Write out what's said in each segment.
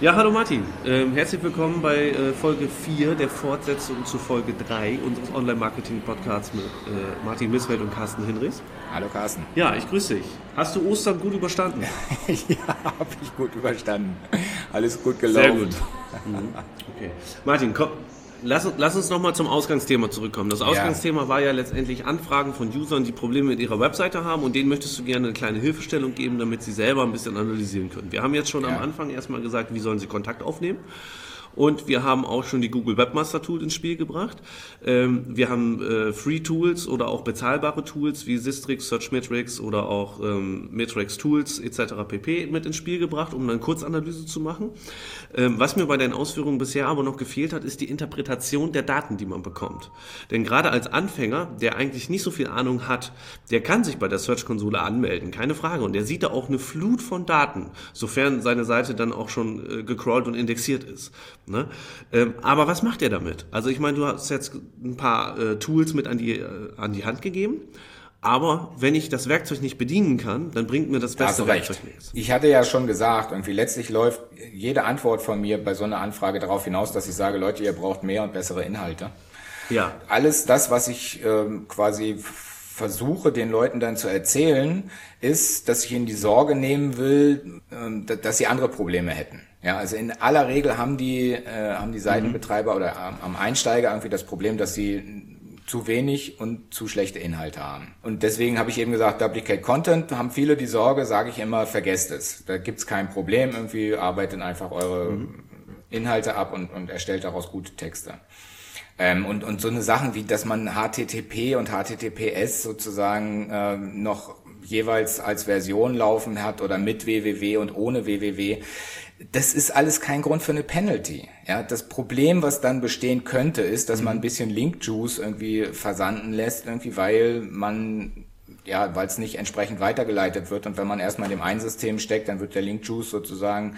Ja, hallo Martin. Ähm, herzlich willkommen bei äh, Folge 4 der Fortsetzung zu Folge 3 unseres Online-Marketing-Podcasts mit äh, Martin Missfeld und Carsten Hinrichs. Hallo Carsten. Ja, ich grüße dich. Hast du Ostern gut überstanden? ja, habe ich gut überstanden. Alles gut gelaufen. Sehr gut. Mhm. Okay. Martin, komm, Lass, lass uns nochmal zum Ausgangsthema zurückkommen. Das Ausgangsthema ja. war ja letztendlich Anfragen von Usern, die Probleme mit ihrer Webseite haben und denen möchtest du gerne eine kleine Hilfestellung geben, damit sie selber ein bisschen analysieren können. Wir haben jetzt schon ja. am Anfang erstmal gesagt, wie sollen sie Kontakt aufnehmen. Und wir haben auch schon die Google Webmaster Tool ins Spiel gebracht. Ähm, wir haben äh, Free Tools oder auch bezahlbare Tools wie Sistrix, Searchmetrics oder auch ähm, Metrics Tools etc. pp. mit ins Spiel gebracht, um eine Kurzanalyse zu machen. Ähm, was mir bei deinen Ausführungen bisher aber noch gefehlt hat, ist die Interpretation der Daten, die man bekommt. Denn gerade als Anfänger, der eigentlich nicht so viel Ahnung hat, der kann sich bei der Search-Konsole anmelden, keine Frage. Und der sieht da auch eine Flut von Daten, sofern seine Seite dann auch schon äh, gecrawlt und indexiert ist. Ne? Ähm, aber was macht er damit? Also ich meine, du hast jetzt ein paar äh, Tools mit an die, äh, an die Hand gegeben. Aber wenn ich das Werkzeug nicht bedienen kann, dann bringt mir das beste Werkzeug nichts. Ich hatte ja schon gesagt, irgendwie letztlich läuft jede Antwort von mir bei so einer Anfrage darauf hinaus, dass ich sage, Leute, ihr braucht mehr und bessere Inhalte. Ja. Alles das, was ich ähm, quasi versuche, den Leuten dann zu erzählen, ist, dass ich ihnen die Sorge nehmen will, ähm, dass sie andere Probleme hätten. Ja, also in aller Regel haben die, äh, haben die Seitenbetreiber oder am Einsteiger irgendwie das Problem, dass sie zu wenig und zu schlechte Inhalte haben. Und deswegen habe ich eben gesagt, Duplicate Content, haben viele die Sorge, sage ich immer, vergesst es. Da gibt's kein Problem, irgendwie arbeitet einfach eure mhm. Inhalte ab und, und erstellt daraus gute Texte. Ähm, und, und so eine Sachen wie, dass man HTTP und HTTPS sozusagen äh, noch jeweils als Version laufen hat oder mit www und ohne www das ist alles kein Grund für eine Penalty. Ja, das Problem, was dann bestehen könnte, ist, dass man ein bisschen Link Juice irgendwie versanden lässt, irgendwie, weil man ja, weil es nicht entsprechend weitergeleitet wird. Und wenn man erstmal in dem einen System steckt, dann wird der Link Juice sozusagen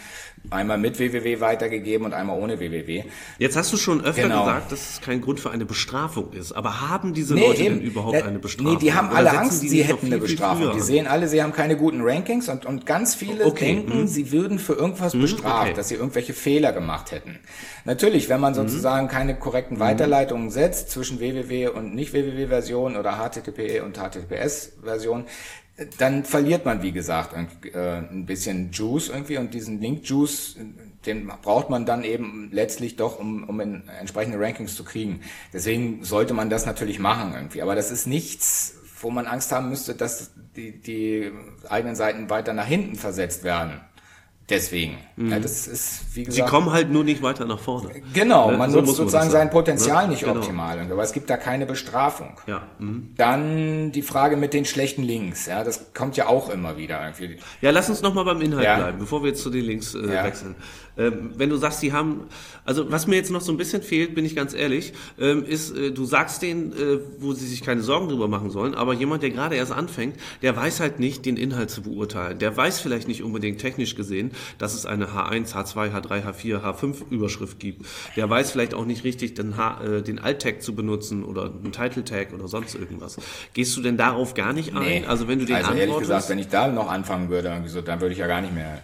einmal mit www weitergegeben und einmal ohne www. Jetzt hast du schon öfter genau. gesagt, dass es kein Grund für eine Bestrafung ist. Aber haben diese nee, Leute eben. denn überhaupt ja, eine Bestrafung? Nee, die haben alle Angst, sie hätten viel, eine Bestrafung. Die sehen alle, sie haben keine guten Rankings und, und ganz viele okay. denken, mhm. sie würden für irgendwas mhm. bestraft, okay. dass sie irgendwelche Fehler gemacht hätten. Natürlich, wenn man mhm. sozusagen mhm. keine korrekten mhm. Weiterleitungen setzt zwischen www und nicht www Version oder HTTP und HTTPS Version, dann verliert man, wie gesagt, äh, ein bisschen Juice irgendwie und diesen Link-Juice, den braucht man dann eben letztlich doch, um, um in entsprechende Rankings zu kriegen. Deswegen sollte man das natürlich machen irgendwie. Aber das ist nichts, wo man Angst haben müsste, dass die, die eigenen Seiten weiter nach hinten versetzt werden. Deswegen. Mhm. Ja, das ist, wie gesagt. Sie kommen halt nur nicht weiter nach vorne. Genau, ne? man so nutzt sozusagen sein Potenzial ne? nicht genau. optimal. Aber es gibt da keine Bestrafung. Ja. Mhm. Dann die Frage mit den schlechten Links. Ja, das kommt ja auch immer wieder irgendwie. Ja, lass uns nochmal beim Inhalt ja. bleiben, bevor wir jetzt zu den Links äh, ja. wechseln. Ähm, wenn du sagst, sie haben, also was mir jetzt noch so ein bisschen fehlt, bin ich ganz ehrlich, ähm, ist, äh, du sagst denen, äh, wo sie sich keine Sorgen drüber machen sollen, aber jemand, der gerade erst anfängt, der weiß halt nicht, den Inhalt zu beurteilen. Der weiß vielleicht nicht unbedingt technisch gesehen, dass es eine H1, H2, H3, H4, H5 Überschrift gibt. Der weiß vielleicht auch nicht richtig, den, H, äh, den Alt-Tag zu benutzen oder einen Title-Tag oder sonst irgendwas. Gehst du denn darauf gar nicht ein? Nee. Also wenn du den also ehrlich gesagt, wenn ich da noch anfangen würde, dann würde ich ja gar nicht mehr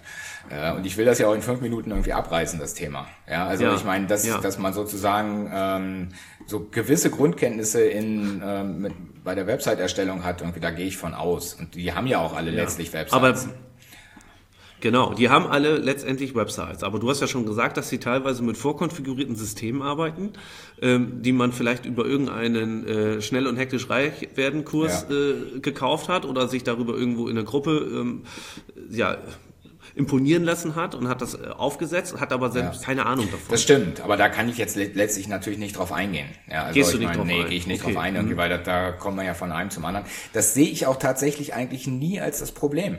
ja, und ich will das ja auch in fünf Minuten irgendwie abreißen, das Thema. Ja, also ja. ich meine, dass, ja. dass man sozusagen ähm, so gewisse Grundkenntnisse in ähm, mit, bei der Website-Erstellung hat, irgendwie da gehe ich von aus. Und die haben ja auch alle ja. letztlich Websites. Aber Genau, die haben alle letztendlich Websites. Aber du hast ja schon gesagt, dass sie teilweise mit vorkonfigurierten Systemen arbeiten, ähm, die man vielleicht über irgendeinen äh, schnell und hektisch reich werden Kurs ja. äh, gekauft hat oder sich darüber irgendwo in der Gruppe ähm, ja imponieren lassen hat und hat das äh, aufgesetzt, hat aber selbst ja. keine Ahnung davon. Das stimmt, aber da kann ich jetzt letztlich natürlich nicht drauf eingehen. Ja, also Gehst du nicht meine, drauf nee, ein? gehe ich nicht okay. drauf ein, irgendwie, mhm. weil da, da kommt man ja von einem zum anderen. Das sehe ich auch tatsächlich eigentlich nie als das Problem.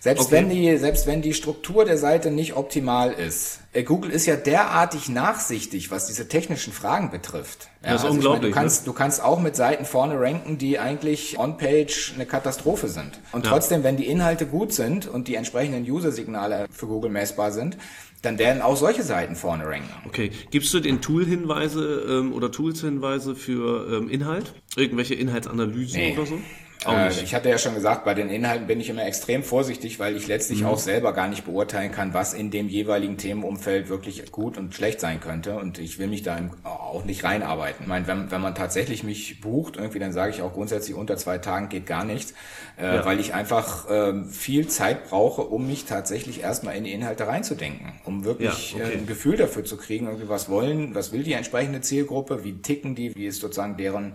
Selbst okay. wenn die, selbst wenn die Struktur der Seite nicht optimal ist. Äh, Google ist ja derartig nachsichtig, was diese technischen Fragen betrifft. Ja, das ist also unglaublich. Meine, du kannst, ne? du kannst auch mit Seiten vorne ranken, die eigentlich on-page eine Katastrophe sind. Und ja. trotzdem, wenn die Inhalte gut sind und die entsprechenden User-Signale für Google messbar sind, dann werden auch solche Seiten vorne ranken. Okay. Gibst du den Tool-Hinweise ähm, oder Tools-Hinweise für ähm, Inhalt? Irgendwelche Inhaltsanalysen nee. oder so? Äh, ich hatte ja schon gesagt, bei den Inhalten bin ich immer extrem vorsichtig, weil ich letztlich mhm. auch selber gar nicht beurteilen kann, was in dem jeweiligen Themenumfeld wirklich gut und schlecht sein könnte. Und ich will mich da auch nicht reinarbeiten. Ich meine, wenn, wenn man tatsächlich mich bucht, irgendwie, dann sage ich auch grundsätzlich, unter zwei Tagen geht gar nichts, äh, ja. weil ich einfach äh, viel Zeit brauche, um mich tatsächlich erstmal in die Inhalte reinzudenken, um wirklich ja, okay. äh, ein Gefühl dafür zu kriegen, irgendwie was wollen, was will die entsprechende Zielgruppe, wie ticken die, wie ist sozusagen deren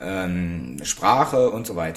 ähm, Sprache und so weiter.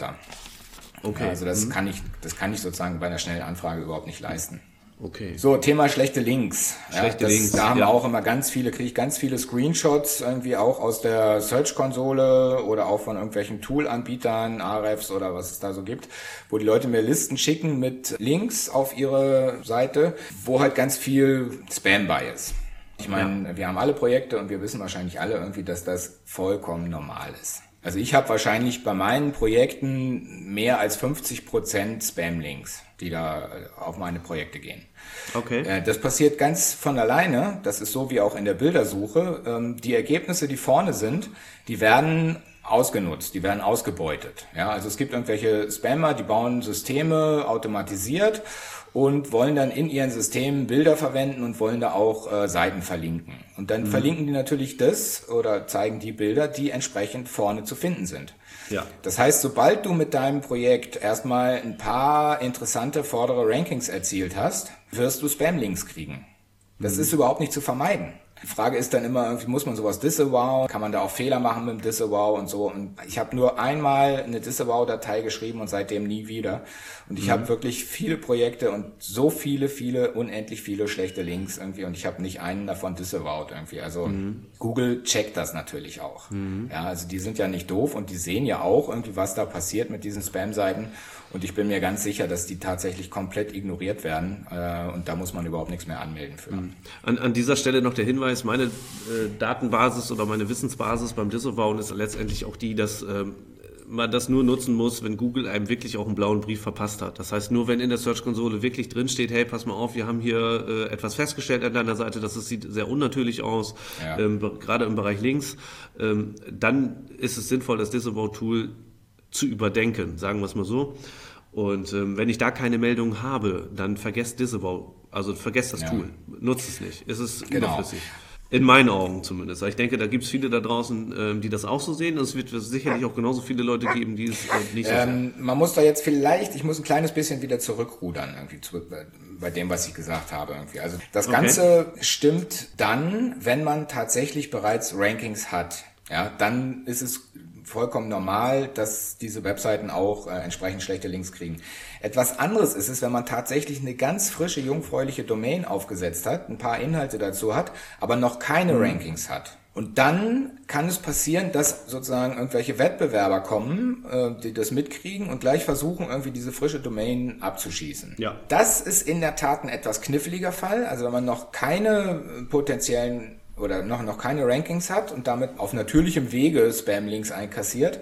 Okay. Also das mhm. kann ich, das kann ich sozusagen bei einer schnellen Anfrage überhaupt nicht leisten. Okay. So, Thema schlechte Links. Schlechte ja, das, Links. Da haben ja. wir auch immer ganz viele, kriege ich ganz viele Screenshots irgendwie auch aus der Search-Konsole oder auch von irgendwelchen Tool-Anbietern, Ahrefs oder was es da so gibt, wo die Leute mir Listen schicken mit Links auf ihre Seite, wo halt ganz viel Spam bei ist. Ich meine, ja. wir haben alle Projekte und wir wissen wahrscheinlich alle irgendwie, dass das vollkommen normal ist. Also ich habe wahrscheinlich bei meinen Projekten mehr als 50 Prozent Spam-Links, die da äh, auf meine Projekte gehen. Okay. Äh, das passiert ganz von alleine. Das ist so wie auch in der Bildersuche. Ähm, die Ergebnisse, die vorne sind, die werden ausgenutzt, die werden ausgebeutet. Ja, also es gibt irgendwelche Spammer, die bauen Systeme automatisiert und wollen dann in ihren Systemen Bilder verwenden und wollen da auch äh, Seiten verlinken. Und dann mhm. verlinken die natürlich das oder zeigen die Bilder, die entsprechend vorne zu finden sind. Ja. Das heißt, sobald du mit deinem Projekt erstmal ein paar interessante vordere Rankings erzielt hast, wirst du Spam-Links kriegen. Das mhm. ist überhaupt nicht zu vermeiden. Die Frage ist dann immer, irgendwie muss man sowas disavow? Kann man da auch Fehler machen mit dem disavow und so? Und ich habe nur einmal eine disavow-Datei geschrieben und seitdem nie wieder. Und ich mhm. habe wirklich viele Projekte und so viele, viele, unendlich viele schlechte Links irgendwie und ich habe nicht einen davon disavowed irgendwie. Also mhm. Google checkt das natürlich auch. Mhm. Ja, also die sind ja nicht doof und die sehen ja auch irgendwie, was da passiert mit diesen Spam-Seiten. Und ich bin mir ganz sicher, dass die tatsächlich komplett ignoriert werden. Äh, und da muss man überhaupt nichts mehr anmelden für. Mhm. An, an dieser Stelle noch der Hinweis, meine äh, Datenbasis oder meine Wissensbasis beim Disavowen ist letztendlich auch die, dass ähm, man das nur nutzen muss, wenn Google einem wirklich auch einen blauen Brief verpasst hat. Das heißt, nur wenn in der Search-Konsole wirklich drin steht, hey, pass mal auf, wir haben hier äh, etwas festgestellt an deiner Seite, das sieht sehr unnatürlich aus, ja. ähm, gerade im Bereich Links, ähm, dann ist es sinnvoll, das Disavow-Tool zu überdenken, sagen wir es mal so. Und ähm, wenn ich da keine Meldung habe, dann vergesst Disavow, also vergesst das ja. Tool, nutzt es nicht, es ist genau. überflüssig. In meinen Augen zumindest. Ich denke, da gibt es viele da draußen, ähm, die das auch so sehen. Es wird sicherlich auch genauso viele Leute geben, die es äh, nicht so ähm, sehen. Man muss da jetzt vielleicht, ich muss ein kleines bisschen wieder zurückrudern, irgendwie zurück bei, dem, was ich gesagt habe. Irgendwie. Also das okay. Ganze stimmt dann, wenn man tatsächlich bereits Rankings hat. Ja, dann ist es vollkommen normal, dass diese Webseiten auch äh, entsprechend schlechte Links kriegen. Etwas anderes ist es, wenn man tatsächlich eine ganz frische, jungfräuliche Domain aufgesetzt hat, ein paar Inhalte dazu hat, aber noch keine mhm. Rankings hat. Und dann kann es passieren, dass sozusagen irgendwelche Wettbewerber kommen, äh, die das mitkriegen und gleich versuchen, irgendwie diese frische Domain abzuschießen. Ja. Das ist in der Tat ein etwas kniffliger Fall. Also wenn man noch keine potenziellen oder noch, noch keine Rankings hat und damit auf natürlichem Wege Spam-Links einkassiert.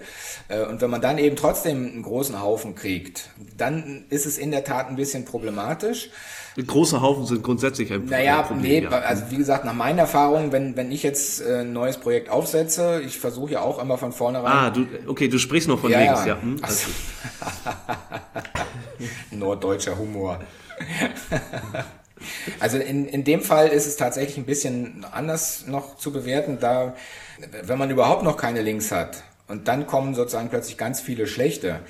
Äh, und wenn man dann eben trotzdem einen großen Haufen kriegt, dann ist es in der Tat ein bisschen problematisch. Große Haufen sind grundsätzlich ein naja, Problem. Naja, nee, also wie gesagt, nach meiner Erfahrung, wenn, wenn ich jetzt äh, ein neues Projekt aufsetze, ich versuche ja auch immer von vornherein. Ah, du, okay, du sprichst noch von ja, links, ja. ja. Hm, also. Norddeutscher Humor. Also in, in dem Fall ist es tatsächlich ein bisschen anders noch zu bewerten, da wenn man überhaupt noch keine Links hat und dann kommen sozusagen plötzlich ganz viele schlechte,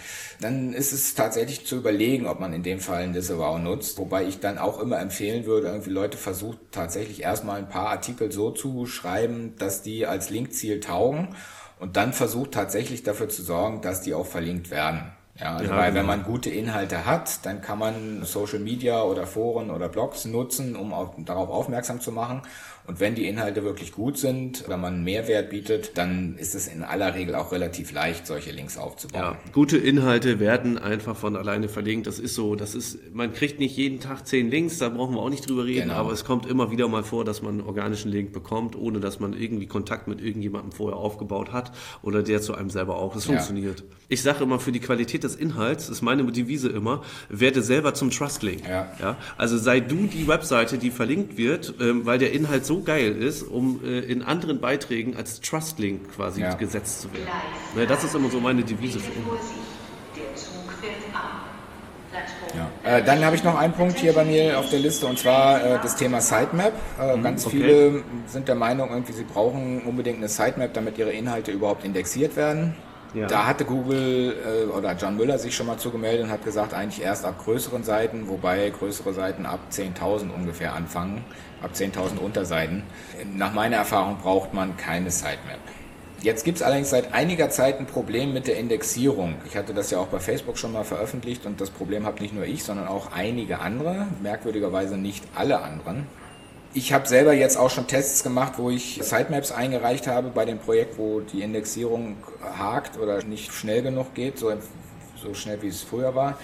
dann ist es tatsächlich zu überlegen, ob man in dem Fall ein Disavow nutzt. Wobei ich dann auch immer empfehlen würde, irgendwie Leute versucht tatsächlich erstmal ein paar Artikel so zu schreiben, dass die als Linkziel taugen und dann versucht tatsächlich dafür zu sorgen, dass die auch verlinkt werden. Ja, also ja, weil genau. wenn man gute Inhalte hat, dann kann man Social Media oder Foren oder Blogs nutzen, um auch darauf aufmerksam zu machen. Und wenn die Inhalte wirklich gut sind, wenn man Mehrwert bietet, dann ist es in aller Regel auch relativ leicht, solche Links aufzubauen. Ja, gute Inhalte werden einfach von alleine verlinkt. Das ist so, das ist, man kriegt nicht jeden Tag zehn Links, da brauchen wir auch nicht drüber reden, genau. aber es kommt immer wieder mal vor, dass man einen organischen Link bekommt, ohne dass man irgendwie Kontakt mit irgendjemandem vorher aufgebaut hat oder der zu einem selber auch. Das funktioniert. Ja. Ich sage immer, für die Qualität des Inhalts ist meine Devise immer, werde selber zum Trust-Link. Ja. ja. Also sei du die Webseite, die verlinkt wird, ähm, weil der Inhalt so geil ist, um äh, in anderen Beiträgen als Trust-Link quasi ja. gesetzt zu werden. Ja, das ist immer so meine Devise für ihn. Ja. Äh, dann habe ich noch einen Punkt hier bei mir auf der Liste und zwar äh, das Thema Sitemap. Äh, mhm, ganz okay. viele sind der Meinung, irgendwie sie brauchen unbedingt eine Sitemap, damit ihre Inhalte überhaupt indexiert werden. Ja. Da hatte Google äh, oder John Müller sich schon mal zugemeldet und hat gesagt, eigentlich erst ab größeren Seiten, wobei größere Seiten ab 10.000 ungefähr anfangen, ab 10.000 Unterseiten. Nach meiner Erfahrung braucht man keine Sitemap. Jetzt gibt es allerdings seit einiger Zeit ein Problem mit der Indexierung. Ich hatte das ja auch bei Facebook schon mal veröffentlicht und das Problem habe nicht nur ich, sondern auch einige andere, merkwürdigerweise nicht alle anderen. Ich habe selber jetzt auch schon Tests gemacht, wo ich Sitemaps eingereicht habe bei dem Projekt, wo die Indexierung hakt oder nicht schnell genug geht, so, so schnell wie es früher war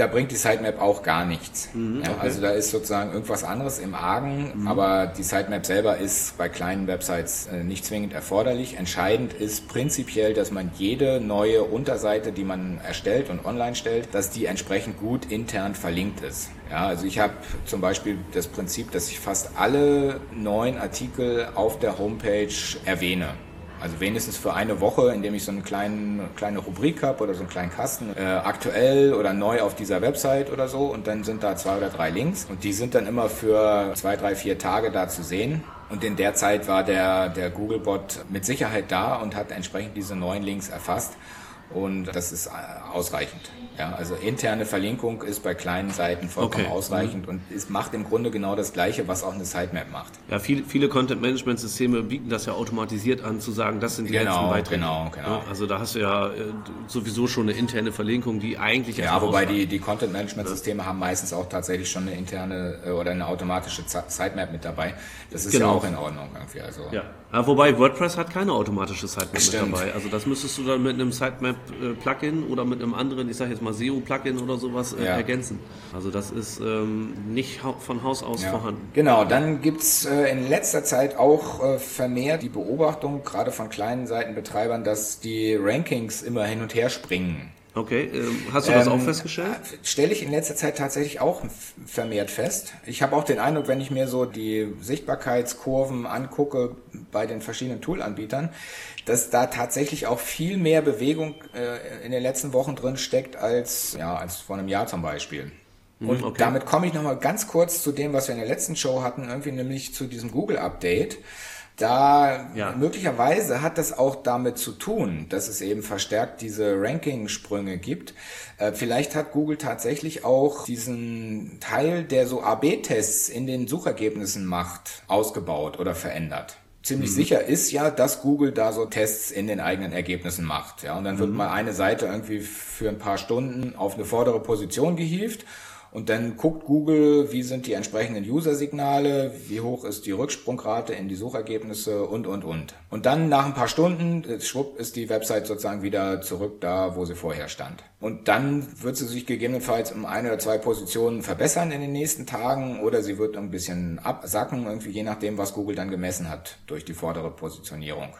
da bringt die Sitemap auch gar nichts. Mhm, ja, Also da ist sozusagen irgendwas anderes im Argen, mhm. aber die Sitemap selber ist bei kleinen Websites äh, nicht zwingend erforderlich. Entscheidend ist prinzipiell, dass man jede neue Unterseite, die man erstellt und online stellt, dass die entsprechend gut intern verlinkt ist. Ja, also ich habe zum Beispiel das Prinzip, dass ich fast alle neuen Artikel auf der Homepage erwähne. Also wenigstens für eine Woche, indem ich so eine kleine, kleine Rubrik habe oder so einen kleinen Kasten, äh, aktuell oder neu auf dieser Website oder so. Und dann sind da zwei oder drei Links. Und die sind dann immer für zwei, drei, vier Tage da zu sehen. Und in der Zeit war der, der Googlebot mit Sicherheit da und hat entsprechend diese neuen Links erfasst. Und das ist äh, ausreichend. Ja, also interne Verlinkung ist bei kleinen Seiten vollkommen okay. ausreichend mhm. und es macht im Grunde genau das Gleiche, was auch eine Sitemap macht. Ja, viele, viele Content-Management-Systeme bieten das ja automatisiert an, zu sagen, das sind die genau, letzten Beiträge. Genau, genau. Ja, also da hast du ja äh, sowieso schon eine interne Verlinkung, die eigentlich... Ja, wobei die, die Content-Management-Systeme ja. haben meistens auch tatsächlich schon eine interne äh, oder eine automatische Sitemap mit dabei. Das ist genau. ja auch in Ordnung irgendwie. Also. Ja. Ja. wobei WordPress hat keine automatische Sitemap Stimmt. mit dabei. Also das müsstest du dann mit einem Sitemap-Plugin oder mit einem anderen, ich sage jetzt mal SEO-Plugin oder sowas äh, ja. ergänzen. Also das ist ähm, nicht von Haus aus ja. vorhanden. Genau, dann gibt's äh, in letzter Zeit auch äh, vermehrt die Beobachtung, gerade von kleinen Seitenbetreibern, dass die Rankings immer hin und her springen. Okay, ähm, hast du das ähm, auch festgestellt? Stelle ich in letzter Zeit tatsächlich auch vermehrt fest. Ich habe auch den Eindruck, wenn ich mir so die Sichtbarkeitskurven angucke bei den verschiedenen Toolanbietern, dass da tatsächlich auch viel mehr Bewegung äh, in den letzten Wochen drin steckt als, ja, als vor einem Jahr zum Beispiel. Hm, Und okay. damit komme ich nochmal ganz kurz zu dem, was wir in der letzten Show hatten, irgendwie nämlich zu diesem Google-Update. Da ja. möglicherweise hat das auch damit zu tun, dass es eben verstärkt diese Ranking-Sprünge gibt. Äh, vielleicht hat Google tatsächlich auch diesen Teil, der so AB-Tests in den Suchergebnissen macht, ausgebaut oder verändert. Ziemlich mhm. sicher ist ja, dass Google da so Tests in den eigenen Ergebnissen macht. Ja, und dann wird mhm. mal eine Seite irgendwie für ein paar Stunden auf eine vordere Position gehievt und dann guckt Google, wie sind die entsprechenden User-Signale, wie hoch ist die Rücksprungrate in die Suchergebnisse und, und, und. Und dann nach ein paar Stunden, äh, schwupp, ist die Website sozusagen wieder zurück da, wo sie vorher stand. Und dann wird sie sich gegebenenfalls um eine oder zwei Positionen verbessern in den nächsten Tagen oder sie wird ein bisschen absacken, irgendwie je nachdem, was Google dann gemessen hat durch die vordere Positionierung.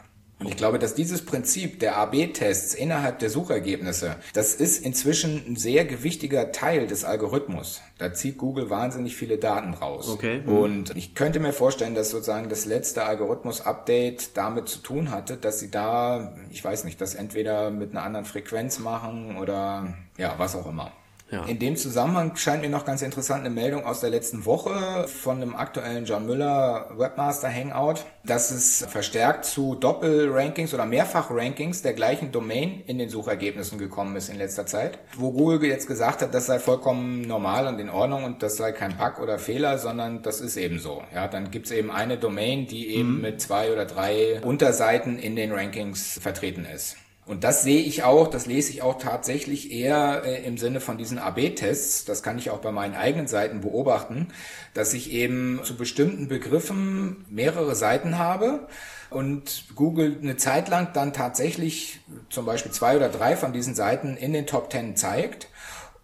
Und ich glaube, dass dieses Prinzip der AB-Tests innerhalb der Suchergebnisse, das ist inzwischen ein sehr gewichtiger Teil des Algorithmus. Da zieht Google wahnsinnig viele Daten raus. Okay. Mhm. Und ich könnte mir vorstellen, dass sozusagen das letzte Algorithmus-Update damit zu tun hatte, dass sie da, ich weiß nicht, das entweder mit einer anderen Frequenz machen oder ja, was auch immer. Ja. In dem Zusammenhang scheint mir noch ganz interessant eine Meldung aus der letzten Woche von einem aktuellen John Müller Webmaster Hangout, dass es verstärkt zu Doppelrankings oder Mehrfachrankings der gleichen Domain in den Suchergebnissen gekommen ist in letzter Zeit, wo Google jetzt gesagt hat, das sei vollkommen normal und in Ordnung und das sei kein Bug oder Fehler, sondern das ist eben so. Ja, dann gibt's eben eine Domain, die eben mhm. mit zwei oder drei Unterseiten in den Rankings vertreten ist. Und das sehe ich auch, das lese ich auch tatsächlich eher äh, im Sinne von diesen AB-Tests. Das kann ich auch bei meinen eigenen Seiten beobachten, dass ich eben zu bestimmten Begriffen mehrere Seiten habe und Google eine Zeit lang dann tatsächlich zum Beispiel zwei oder drei von diesen Seiten in den Top Ten zeigt.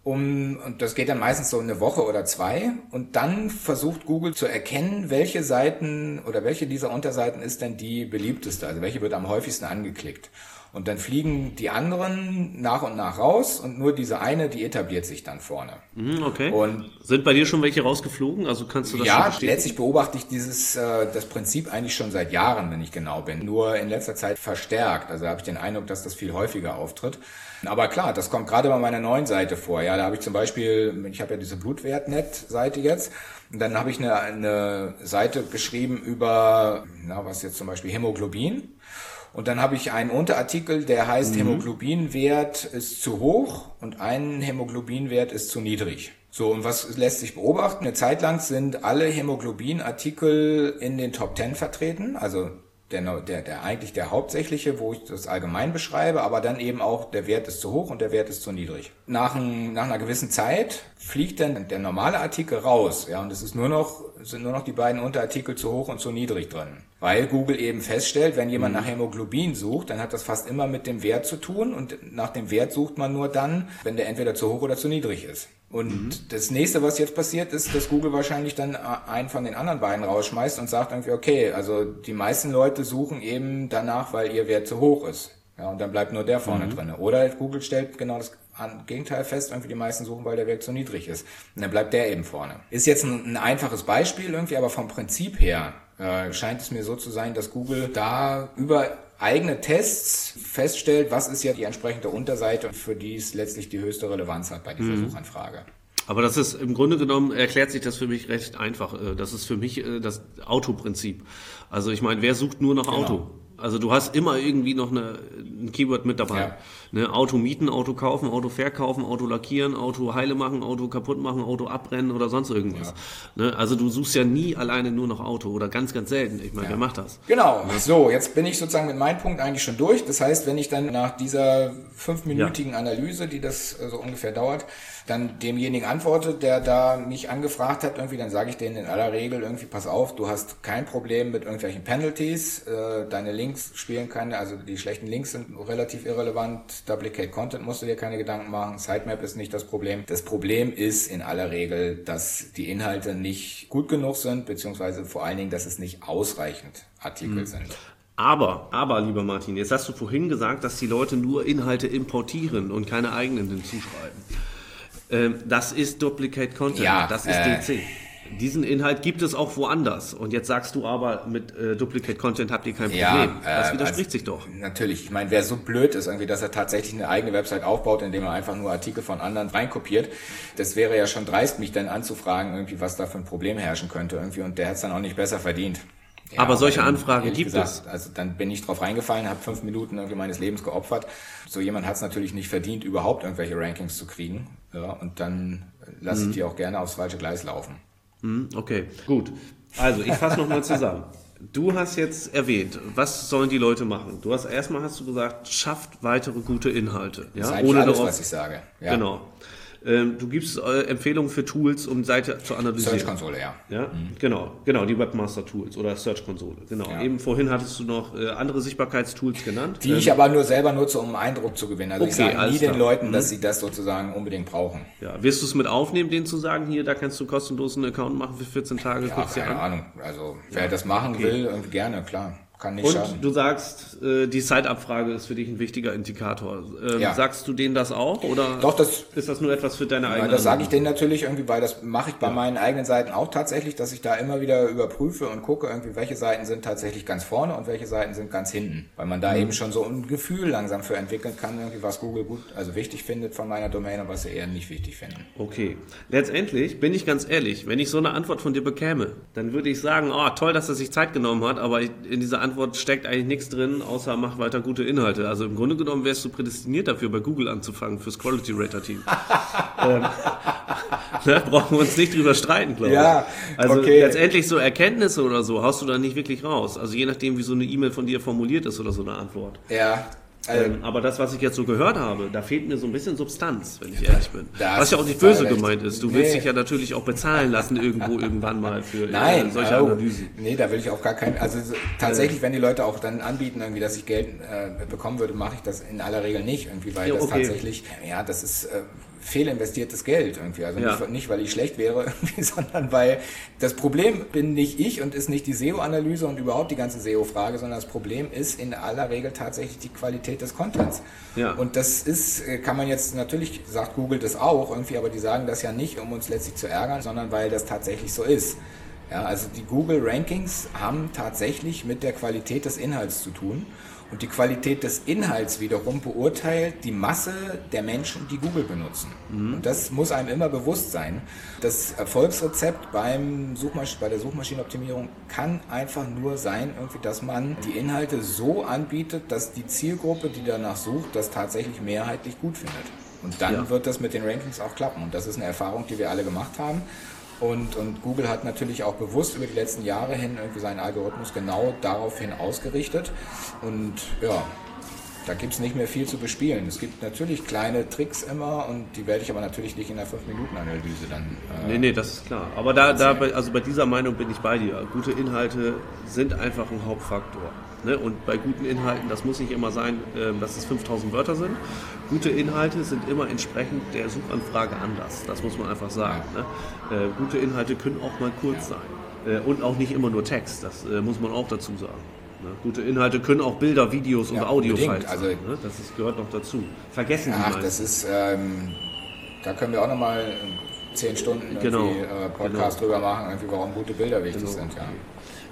Um, und das geht dann meistens so eine Woche oder zwei. Und dann versucht Google zu erkennen, welche Seiten oder welche dieser Unterseiten ist denn die beliebteste, also welche wird am häufigsten angeklickt. Und dann fliegen die anderen nach und nach raus und nur diese eine, die etabliert sich dann vorne. Mhm, okay. Und sind bei dir schon welche rausgeflogen? Also kannst du das Ja, letztlich beobachte ich dieses äh, das Prinzip eigentlich schon seit Jahren, wenn ich genau bin. Nur in letzter Zeit verstärkt. Also habe ich den Eindruck, dass das viel häufiger auftritt. Aber klar, das kommt gerade bei meiner neuen Seite vor. Ja, da habe ich zum Beispiel, ich habe ja diese Blutwertnet-Seite jetzt. Und dann habe ich eine, eine Seite geschrieben über, na, was jetzt zum Beispiel Hämoglobin. Und dann habe ich einen Unterartikel, der heißt mhm. Hämoglobinwert ist zu hoch und ein Hämoglobinwert ist zu niedrig. So, und was lässt sich beobachten? Eine Zeit lang sind alle Hämoglobinartikel in den Top 10 vertreten, also der, der, der eigentlich der hauptsächliche, wo ich das allgemein beschreibe, aber dann eben auch der Wert ist zu hoch und der Wert ist zu niedrig. Nach, ein, nach einer gewissen Zeit fliegt dann der normale Artikel raus, ja, und es ist nur noch, sind nur noch die beiden Unterartikel zu hoch und zu niedrig drin. Weil Google eben feststellt, wenn jemand mhm. nach Hämoglobin sucht, dann hat das fast immer mit dem Wert zu tun und nach dem Wert sucht man nur dann, wenn der entweder zu hoch oder zu niedrig ist. Und mhm. das nächste, was jetzt passiert, ist, dass Google wahrscheinlich dann äh, einen von den anderen beiden rausschmeißt und sagt irgendwie, okay, also die meisten Leute suchen eben danach, weil ihr Wert zu hoch ist. Ja, und dann bleibt nur der vorne mhm. drin. Oder Google stellt genau das Gegenteil fest, irgendwie die meisten suchen, weil der Wert zu niedrig ist. Und dann bleibt der eben vorne. Ist jetzt ein, ein einfaches Beispiel irgendwie, aber vom Prinzip her äh, scheint es mir so zu sein, dass Google da über eigene Tests feststellt, was ist ja die entsprechende Unterseite, für die es letztlich die höchste Relevanz hat bei dieser mhm. Suchanfrage. Aber das ist im Grunde genommen erklärt sich das für mich recht einfach. Äh, das ist für mich äh, das Autoprinzip. Also ich meine, wer sucht nur nach genau. Auto? Also du hast immer irgendwie noch eine, ein Keyword mit dabei. Ja. Ne, Auto mieten, Auto kaufen, Auto verkaufen, Auto lackieren, Auto heile machen, Auto kaputt machen, Auto abbrennen oder sonst irgendwas. Ja. Ne, also du suchst ja nie alleine nur noch Auto oder ganz, ganz selten. Ich meine, ja. wer macht das? Genau. So, jetzt bin ich sozusagen mit meinem Punkt eigentlich schon durch. Das heißt, wenn ich dann nach dieser fünfminütigen Analyse, die das so ungefähr dauert, dann demjenigen antwortet, der da mich angefragt hat, irgendwie, dann sage ich denen in aller Regel irgendwie, pass auf, du hast kein Problem mit irgendwelchen Penalties, äh, deine Links spielen keine, also die schlechten Links sind relativ irrelevant, Duplicate Content musst du dir keine Gedanken machen, Sitemap ist nicht das Problem. Das Problem ist in aller Regel, dass die Inhalte nicht gut genug sind, beziehungsweise vor allen Dingen, dass es nicht ausreichend Artikel mhm. sind. Aber, aber, lieber Martin, jetzt hast du vorhin gesagt, dass die Leute nur Inhalte importieren und keine eigenen hinzuschreiben. Ähm, das ist Duplicate Content, ja, das ist äh, DC. Diesen Inhalt gibt es auch woanders. Und jetzt sagst du aber, mit äh, Duplicate Content habt ihr kein Problem. Ja, das äh, widerspricht also, sich doch. Natürlich. Ich meine, wer so blöd ist, irgendwie, dass er tatsächlich eine eigene Website aufbaut, indem er einfach nur Artikel von anderen reinkopiert, das wäre ja schon dreist, mich dann anzufragen, irgendwie, was da für ein Problem herrschen könnte. Irgendwie. Und der hat es dann auch nicht besser verdient. Ja, aber solche Anfragen gibt gesagt, es. Also dann bin ich drauf reingefallen, habe fünf Minuten irgendwie meines Lebens geopfert. So jemand hat es natürlich nicht verdient, überhaupt irgendwelche Rankings zu kriegen. Ja, und dann lasse ich mhm. die auch gerne aufs falsche Gleis laufen. Mhm, okay, gut. Also ich fasse nochmal zusammen. Du hast jetzt erwähnt, was sollen die Leute machen? Du hast erstmal hast du gesagt, schafft weitere gute Inhalte. Ja? Das ist Ohne alles, darauf, was ich sage. Ja. Genau. Ähm, du gibst äh, Empfehlungen für Tools, um Seite zu analysieren. Search Konsole, ja. Ja, mhm. genau, genau, die Webmaster Tools oder Search Konsole. Genau. Ja. Eben vorhin hattest du noch äh, andere Sichtbarkeitstools genannt. Die ähm, ich aber nur selber nutze, um Eindruck zu gewinnen. Also okay, ich sage nie den Leuten, mhm. dass sie das sozusagen unbedingt brauchen. Ja, wirst du es mit aufnehmen, denen zu sagen, hier, da kannst du kostenlos einen Account machen für 14 Tage? Ja, keine Ahnung. Also wer ja. das machen okay. will, gerne, klar. Kann nicht Und schaden. du sagst, äh, die Zeitabfrage ist für dich ein wichtiger Indikator. Ähm, ja. Sagst du denen das auch oder Doch, das, ist das nur etwas für deine eigene? Das sage ich denen natürlich irgendwie, weil das mache ich bei ja. meinen eigenen Seiten auch tatsächlich, dass ich da immer wieder überprüfe und gucke, irgendwie, welche Seiten sind tatsächlich ganz vorne und welche Seiten sind ganz hinten. Weil man da mhm. eben schon so ein Gefühl langsam für entwickeln kann, irgendwie, was Google gut, also wichtig findet von meiner Domain und was sie eher nicht wichtig finden. Okay. Letztendlich bin ich ganz ehrlich, wenn ich so eine Antwort von dir bekäme, dann würde ich sagen, oh, toll, dass er sich Zeit genommen hat, aber in dieser Antwort steckt eigentlich nichts drin, außer mach weiter gute Inhalte. Also im Grunde genommen wärst du prädestiniert dafür, bei Google anzufangen fürs Quality Rater Team. ähm, da brauchen wir uns nicht drüber streiten, glaube ja, ich. Also okay. letztendlich so Erkenntnisse oder so haust du da nicht wirklich raus. Also je nachdem, wie so eine E-Mail von dir formuliert ist oder so eine Antwort. Ja, ähm, aber das, was ich jetzt so gehört habe, da fehlt mir so ein bisschen Substanz, wenn ich ehrlich bin. was ja auch nicht böse gemeint ist. Du nee. willst dich ja natürlich auch bezahlen lassen irgendwo irgendwann mal für äh, Nein, solche oh, Analysen. Nee, da will ich auch gar kein. Also tatsächlich, wenn die Leute auch dann anbieten, irgendwie, dass ich Geld äh, bekommen würde, mache ich das in aller Regel nicht, irgendwie, weil ja, okay. das tatsächlich, ja, das ist. Äh, fehlinvestiertes Geld irgendwie. Also ja. nicht, nicht, weil ich schlecht wäre, sondern weil das Problem bin nicht ich und ist nicht die SEO-Analyse und überhaupt die ganze SEO-Frage, sondern das Problem ist in aller Regel tatsächlich die Qualität des Contents. Ja. Und das ist, äh, kann man jetzt natürlich, sagt Google das auch irgendwie, aber die sagen das ja nicht, um uns letztlich zu ärgern, sondern weil das tatsächlich so ist. Ja, also die Google Rankings haben tatsächlich mit der Qualität des Inhalts zu tun. Und die Qualität des Inhalts wiederum beurteilt die Masse der Menschen, die Google benutzen. Mhm. Und das muss einem immer bewusst sein. Das Erfolgsrezept beim Suchmasch bei der Suchmaschinenoptimierung kann einfach nur sein, irgendwie, dass man die Inhalte so anbietet, dass die Zielgruppe, die danach sucht, das tatsächlich mehrheitlich gut findet. Und dann ja. wird das mit den Rankings auch klappen. Und das ist eine Erfahrung, die wir alle gemacht haben. Und, und Google hat natürlich auch bewusst über die letzten Jahre hin irgendwie seinen Algorithmus genau daraufhin ausgerichtet. Und ja, da gibt es nicht mehr viel zu bespielen. Es gibt natürlich kleine Tricks immer und die werde ich aber natürlich nicht in der 5-Minuten-Analyse dann. Äh, nee, nee, das ist klar. Aber da, da, also bei dieser Meinung bin ich bei dir. Gute Inhalte sind einfach ein Hauptfaktor. Ne? Und bei guten Inhalten, das muss nicht immer sein, äh, dass es 5000 Wörter sind. Gute Inhalte sind immer entsprechend der Suchanfrage anders. Das muss man einfach sagen. Ne? Äh, gute Inhalte können auch mal kurz sein. Äh, und auch nicht immer nur Text. Das äh, muss man auch dazu sagen. Ne? Gute Inhalte können auch Bilder, Videos und ja, Audiofiles sein. Also, ne? Das ist, gehört noch dazu. Vergessen Ach, die das ist, ähm, da können wir auch nochmal zehn Stunden genau. äh, Podcast genau. drüber machen, warum gute Bilder wichtig genau. sind. Ja.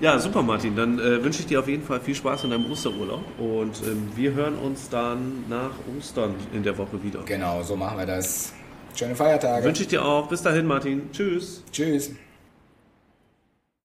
Ja, super Martin. Dann äh, wünsche ich dir auf jeden Fall viel Spaß in deinem Osterurlaub und ähm, wir hören uns dann nach Ostern in der Woche wieder. Genau, so machen wir das. Schöne Feiertage. Wünsche ich dir auch. Bis dahin, Martin. Tschüss. Tschüss.